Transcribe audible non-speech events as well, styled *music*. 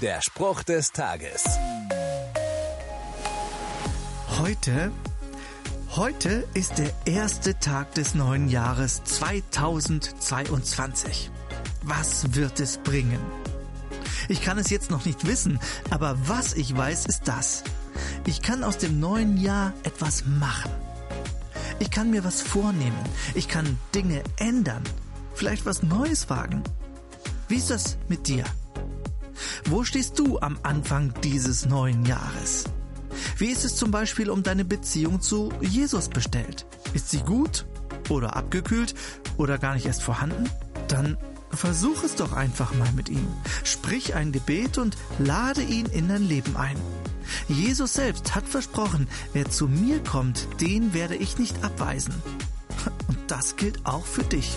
Der Spruch des Tages. Heute, heute ist der erste Tag des neuen Jahres 2022. Was wird es bringen? Ich kann es jetzt noch nicht wissen, aber was ich weiß, ist das. Ich kann aus dem neuen Jahr etwas machen. Ich kann mir was vornehmen. Ich kann Dinge ändern. Vielleicht was Neues wagen. Wie ist das mit dir? Wo stehst du am Anfang dieses neuen Jahres? Wie ist es zum Beispiel um deine Beziehung zu Jesus bestellt? Ist sie gut oder abgekühlt oder gar nicht erst vorhanden? Dann versuch es doch einfach mal mit ihm. Sprich ein Gebet und lade ihn in dein Leben ein. Jesus selbst hat versprochen, wer zu mir kommt, den werde ich nicht abweisen. *laughs* Und das gilt auch für dich.